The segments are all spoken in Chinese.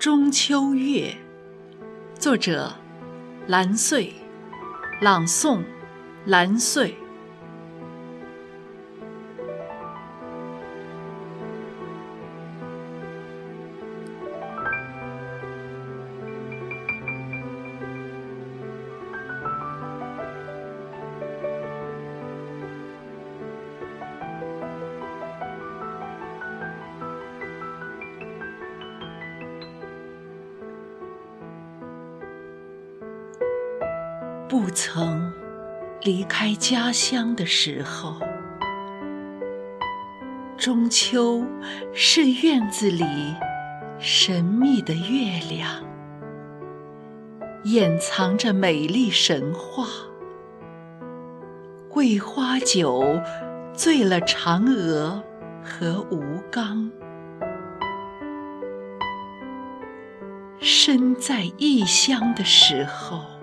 中秋月，作者蓝穗，朗诵蓝穗。不曾离开家乡的时候，中秋是院子里神秘的月亮，掩藏着美丽神话。桂花酒醉了嫦娥和吴刚，身在异乡的时候。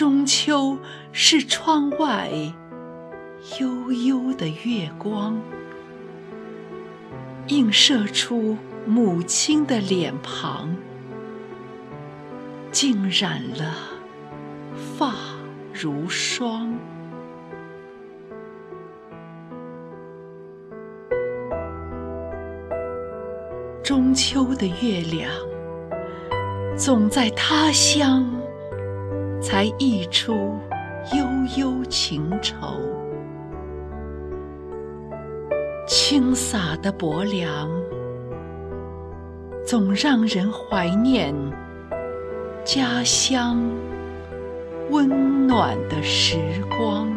中秋是窗外悠悠的月光，映射出母亲的脸庞，浸染了发如霜。中秋的月亮，总在他乡。才溢出悠悠情愁，轻洒的薄凉，总让人怀念家乡温暖的时光。